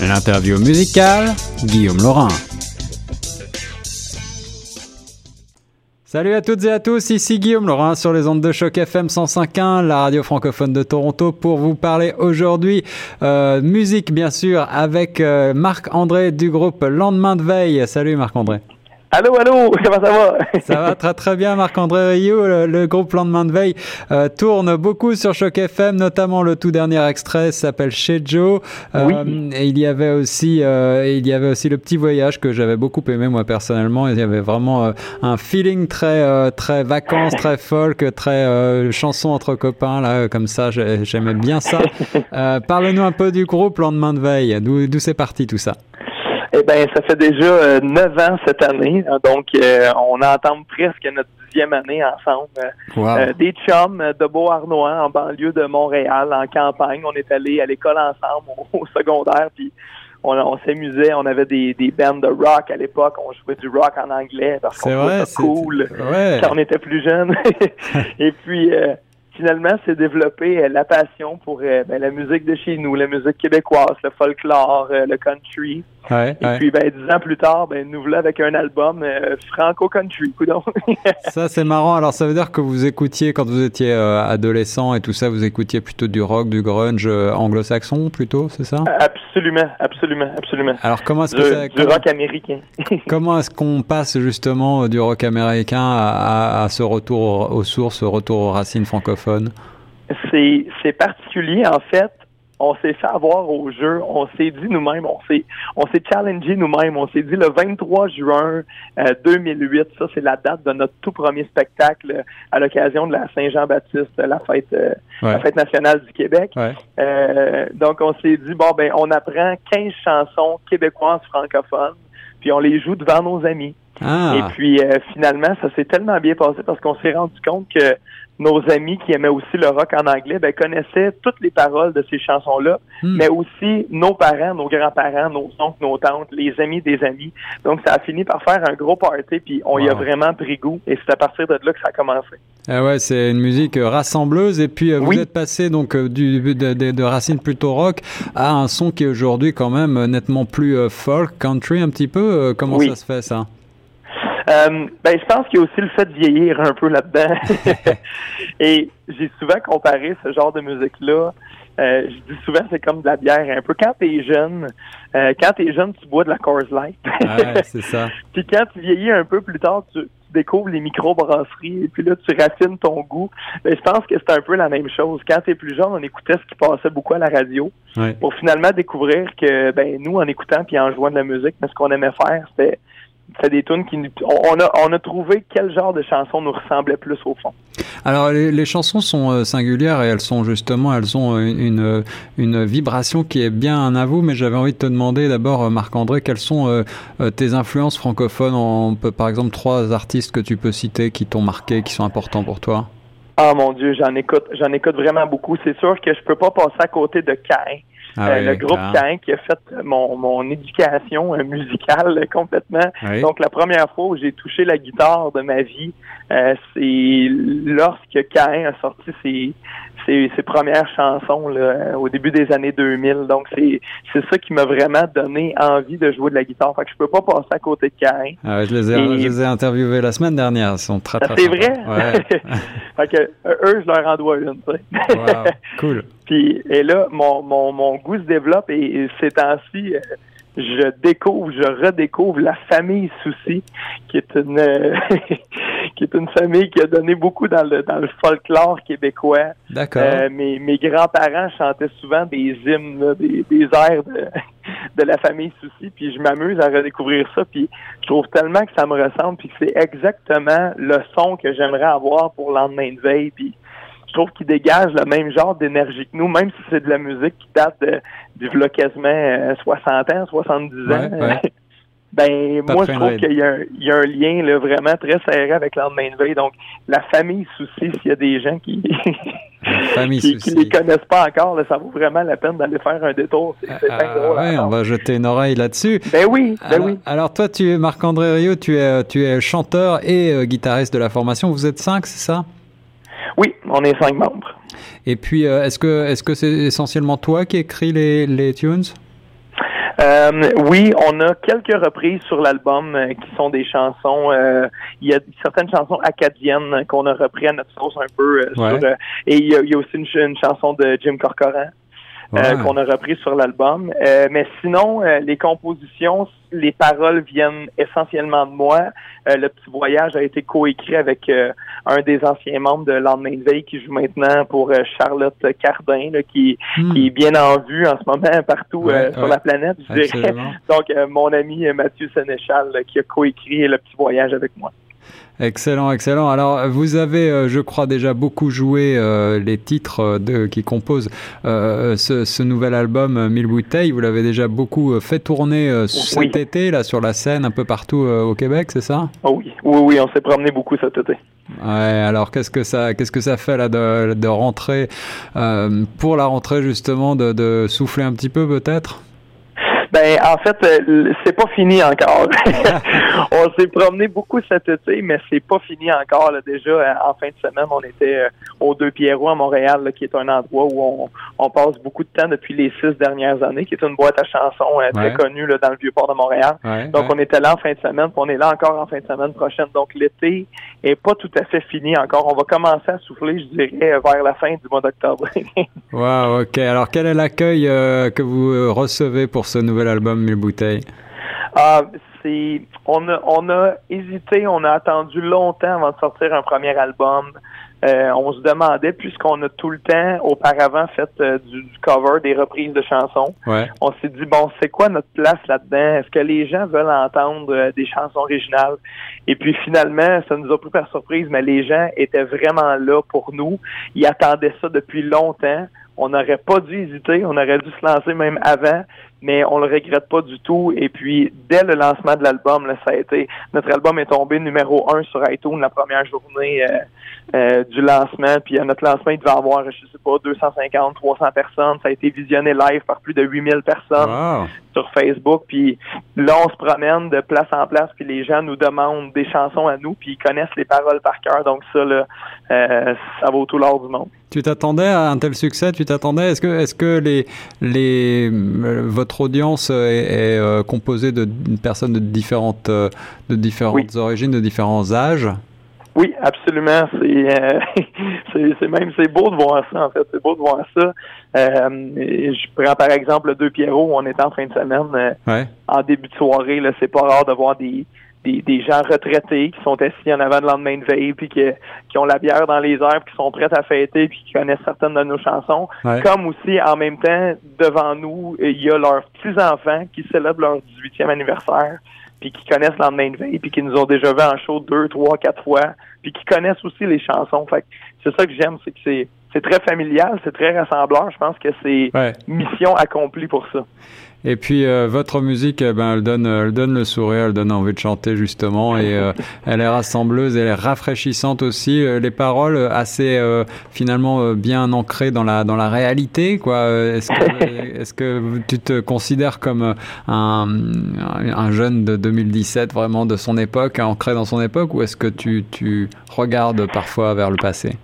L'interview musicale, Guillaume Laurin. Salut à toutes et à tous, ici Guillaume Laurin sur les ondes de choc FM 105.1, la radio francophone de Toronto, pour vous parler aujourd'hui euh, musique bien sûr avec euh, Marc-André du groupe Lendemain de Veille. Salut Marc-André. Allô, allô, comment ça va? ça va très très bien, Marc-André Rio. Le, groupe Lendemain de Veille euh, tourne beaucoup sur Choc FM, notamment le tout dernier extrait s'appelle Chez Joe. Euh, oui. Et il y avait aussi, euh, il y avait aussi le petit voyage que j'avais beaucoup aimé moi personnellement. Il y avait vraiment un feeling très très vacances, très folk, très chanson entre copains là, comme ça. J'aimais bien ça. Parle-nous un peu du groupe Lendemain de Veille. D'où c'est parti tout ça? Eh bien, ça fait déjà euh, neuf ans cette année, donc euh, on entend presque notre dixième année ensemble. Euh, des chums de Beauharnois en banlieue de Montréal, en campagne. On est allé à l'école ensemble au, secondaire, puis on, s'amusait. On avait des, des bands de rock à l'époque. On jouait du rock en anglais parce qu'on trouvait ça cool quand on était plus jeune. Et puis finalement, c'est développé euh, la passion pour euh, ben, la musique de chez nous, la musique québécoise, le folklore, euh, le country. et puis, ben, dix ans plus tard, ben, nous voilà avec un album franco-country. ça, c'est marrant. Alors, ça veut dire que vous écoutiez, quand vous étiez adolescent et tout ça, vous écoutiez plutôt du rock, du grunge anglo-saxon plutôt, c'est ça? Absolument, absolument, absolument. Alors, comment est-ce que Du rock américain. comment est-ce qu'on passe justement du rock américain à, à ce retour aux sources, retour aux racines francophones c'est particulier, en fait. On s'est fait avoir au jeu, on s'est dit nous-mêmes, on s'est on s'est challengé nous-mêmes, on s'est dit le 23 juin 2008, euh, ça c'est la date de notre tout premier spectacle à l'occasion de la Saint-Jean-Baptiste, la fête euh, la fête nationale du Québec. Euh, donc on s'est dit bon ben on apprend 15 chansons québécoises francophones, puis on les joue devant nos amis. Ah. Et puis finalement, ça s'est tellement bien passé parce qu'on s'est rendu compte que nos amis qui aimaient aussi le rock en anglais ben, connaissaient toutes les paroles de ces chansons-là, hmm. mais aussi nos parents, nos grands-parents, nos oncles, nos tantes, les amis des amis. Donc, ça a fini par faire un gros party, puis on y a vraiment pris goût, et c'est à partir de là que ça a commencé. Ah ouais, c'est une musique rassembleuse, et puis euh, vous êtes passé donc euh, du, de, de, racines plutôt rock à un son qui est aujourd'hui quand même nettement plus euh, folk, country un petit peu. Comment ça se fait ça? Euh, ben, je pense qu'il y a aussi le fait de vieillir un peu là-dedans. Et j'ai souvent comparé ce genre de musique-là. Euh, je dis souvent c'est comme de la bière un peu. Quand t'es jeune, euh, quand t'es jeune, tu bois de la Coors Light. ouais, c'est ça. Puis quand tu vieillis un peu plus tard, tu, découvres les micro-brasseries et puis là, tu raffines ton goût. Ben, je pense que c'est un peu la même chose. Quand t'es plus jeune, on écoutait ce qui passait beaucoup à la radio pour finalement découvrir que ben nous, en écoutant puis en jouant de la musique, mais ce qu'on aimait faire, c'était c'est des tunes qui on a on a trouvé quel genre de chanson nous ressemblait plus au fond. Alors les, chansons sont euh, singulières et elles sont justement elles ont une une vibration qui est bien à vous mais j'avais envie de te demander d'abord euh, Marc André quelles sont euh, tes influences francophones? On peut par exemple trois artistes que tu peux citer qui t'ont marqué qui sont importants pour toi? Ah mon dieu, j'en écoute j'en écoute vraiment beaucoup, c'est sûr que je peux pas passer à côté de Cain. Ah euh, le groupe Cain qui a fait mon, mon éducation euh, musicale complètement. Donc la première fois où j'ai touché la guitare de ma vie, euh, c'est lorsque Cain a sorti ses, ses, ses premières chansons là, au début des années 2000. Donc c'est c'est ça qui m'a vraiment donné envie de jouer de la guitare. Fait que je peux pas passer à côté de Cain. Ah je, les ai, je les ai interviewés la semaine dernière. Ils sont très très C'est vrai? Ouais. fait que eux, je leur en dois une. wow, cool. Puis et là, mon, mon, mon goût se développe et, ces temps-ci, euh, je découvre, je redécouvre la famille Souci, qui est une qui est une famille qui a donné beaucoup dans le dans le folklore québécois. D'accord. Euh, mes mes grands-parents chantaient souvent des hymnes, des, des airs de, de la famille Souci, puis je m'amuse à redécouvrir ça, puis je trouve tellement que ça me ressemble, puis c'est exactement le son que j'aimerais avoir pour lendemain de veille, puis je trouve qu'il dégage le même genre d'énergie que nous, même si c'est de la musique qui date de, du quasiment 60 euh, ans, 70 ans. ben, moi, je trouve qu'il y, y, a un lien là, vraiment très serré avec lendemain de veille. Donc, la famille Souci, s'il y a des gens qui qui, les connaissent pas encore, là, ça vaut vraiment la peine d'aller faire un détour. C'est Oui, on va jeter une oreille là-dessus. Ben oui, ben alors, oui. Alors toi, tu es Marc-André Rio, tu es, tu es chanteur et euh, guitariste de la formation. Vous êtes cinq, c'est ça? Oui, on est cinq membres. Et puis, euh, est-ce que est-ce que c'est essentiellement toi qui écris les, les tunes? Euh, oui, on a quelques reprises sur l'album euh, qui sont des chansons. Euh, il y a certaines chansons acadiennes qu'on a repris à notre sauce un peu. et il y, a, aussi une, une, chanson de Jim Corcoran euh, qu'on a repris sur l'album. Euh, mais sinon, euh, les compositions, les paroles viennent essentiellement de moi. le petit voyage a été coécrit avec un des anciens membres de Lendemain de veille qui joue maintenant pour Charlotte Cardin, qui, hmm. qui, est bien en vue en ce moment partout sur la planète, je dirais. Donc, mon ami Mathieu Sénéchal qui a coécrit le petit voyage avec moi. Excellent, excellent. Alors, vous avez, euh, je crois, déjà beaucoup joué euh, les titres euh, de, qui composent ce, nouvel album Mille bouteilles. Vous l'avez déjà beaucoup fait tourner cet été, là, sur la scène, un peu partout au Québec, c'est ça? Oh Oui, oui, oui, on s'est promené beaucoup cet été. Ouais, alors qu'est-ce que ça, qu'est-ce que ça fait là de, de rentrer pour la rentrée justement, de, de souffler un petit peu peut-être? Ben, en fait, euh, c'est pas fini encore. on s'est promené beaucoup cet été, mais c'est pas fini encore. Là. Déjà, euh, en fin de semaine, on était euh, aux Deux Pierrots à Montréal, qui est un endroit où on, on, passe beaucoup de temps depuis les six dernières années, qui est une boîte à chansons très connue là, dans le vieux port de Montréal. Donc, on était là en fin de semaine, puis on est là encore en fin de semaine prochaine. Donc, l'été est pas tout à fait fini encore. On va commencer à souffler, je dirais, vers la fin du mois d'octobre. wow, ok. Alors, quel est l'accueil que vous recevez pour ce nouvel album Mille bouteilles? Ah, c'est on a on a hésité, on a attendu longtemps avant de sortir un premier album. Euh, on se demandait, puisqu'on a tout le temps auparavant fait euh, du, cover, des reprises de chansons, on s'est dit, bon, c'est quoi notre place là-dedans? Est-ce que les gens veulent entendre euh, des chansons originales? Et puis finalement, ça nous a pris par surprise, mais les gens étaient vraiment là pour nous. Ils attendaient ça depuis longtemps. On n'aurait pas dû hésiter, on aurait dû se lancer même avant mais on le regrette pas du tout. Et puis, dès le lancement de l'album, ça a été notre album est tombé numéro un sur iTunes la première journée euh, euh, du lancement. Puis à notre lancement, il devait avoir, je sais pas, 250, 300 personnes. Ça a été visionné live par plus de 8000 personnes sur Facebook. Puis là, on se promène de place en place, puis les gens nous demandent des chansons à nous, puis ils connaissent les paroles par cœur. Donc ça, là, euh, ça vaut tout l'or du monde. Tu t'attendais à un tel succès? Tu t'attendais? Est-ce que, est-ce que les, les, votre audience est, euh, composée de personnes de différentes, euh, de différentes origines, de différents âges? Oui, absolument. C'est, c'est, même c'est beau de voir ça en fait. C'est beau de voir ça. je prends par exemple deux Pierrot. On était en fin de semaine en début de soirée. Là, c'est pas rare de voir des des, des, gens retraités qui sont assis en avant de lendemain de veille, puis qui, qui ont la bière dans les airs, puis qui sont prêts à fêter, puis qui connaissent certaines de nos chansons. Comme aussi, en même temps, devant nous, il y a leurs petits-enfants qui célèbrent leur 18e anniversaire, puis qui connaissent lendemain de veille, puis qui nous ont déjà vu en show deux, trois, quatre fois, puis qui connaissent aussi les chansons. Fait c'est ça que j'aime, c'est que c'est c'est très familial, c'est très rassembleur. Je pense que c'est mission accomplie pour ça. Et puis euh, votre musique, eh ben, elle donne, elle donne le sourire, elle donne envie de chanter justement, et euh, elle est rassembleuse, elle est rafraîchissante aussi. Euh, les paroles assez finalement bien ancrées dans la dans la réalité, quoi. Est-ce que, est-ce que tu te considères comme un, un jeune de 2017 vraiment de son époque, ancré dans son époque, ou est-ce que tu tu regardes parfois vers le passé?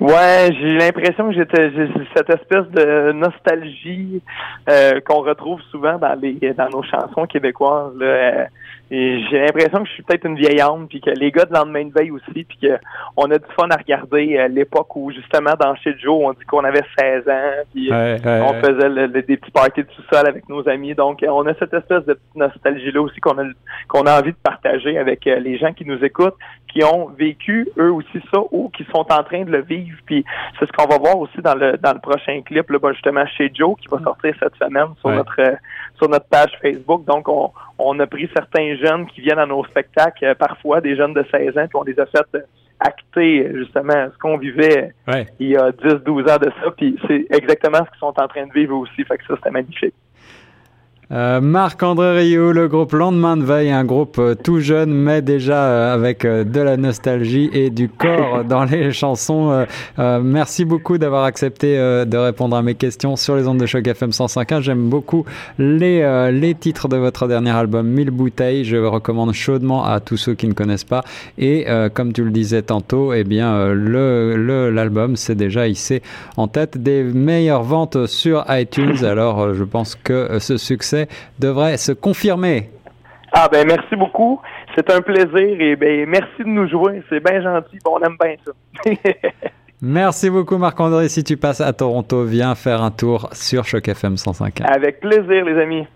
Ouais, j'ai l'impression que j'étais cette espèce de nostalgie euh, qu'on retrouve souvent dans les dans nos chansons québécoises. Là, euh, j'ai l'impression que je suis peut-être une vieille âme, puis que les gars de lendemain de veille aussi, puis qu'on a du fun à regarder à l'époque où justement dans chez Joe, on dit qu'on avait 16 ans, puis on faisait des petits parties de sous-sol avec nos amis. Donc on a cette espèce de petite nostalgie-là aussi qu'on a qu'on a envie de partager avec euh, les gens qui nous écoutent, qui ont vécu eux aussi ça ou qui sont en train de le vivre. Puis c'est ce qu'on va voir aussi dans le dans le prochain clip, là, ben, justement chez Joe, qui va sortir cette semaine sur notre sur notre page Facebook. Donc on, on a pris certains jeunes qui viennent à nos spectacles, euh, parfois des jeunes de 16 ans, puis on les a fait euh, acter justement ce qu'on vivait il y a 10-12 ans de ça, puis c'est exactement ce qu'ils sont en train de vivre aussi. Fait que ça, c'était magnifique. Euh, Marc-André Rio, le groupe Lendemain de Veille, un groupe euh, tout jeune mais déjà euh, avec de la nostalgie et du corps dans les chansons. merci beaucoup d'avoir accepté de répondre à mes questions sur les ondes de choc FM 105.1. J'aime beaucoup les, les titres de votre dernier album, Mille bouteilles. Je recommande chaudement à tous ceux qui ne connaissent pas. Et comme tu le disais tantôt, eh bien le l'album s'est déjà hissé en tête des meilleures ventes sur iTunes. Alors je pense que ce succès succès devrait se confirmer. Ah ben merci beaucoup. C'est un plaisir et ben merci de nous jouer. C'est bien gentil. on aime bien ça. merci beaucoup Marc-André. Si tu passes à Toronto, viens faire un tour sur Choc FM 105. Avec plaisir les amis.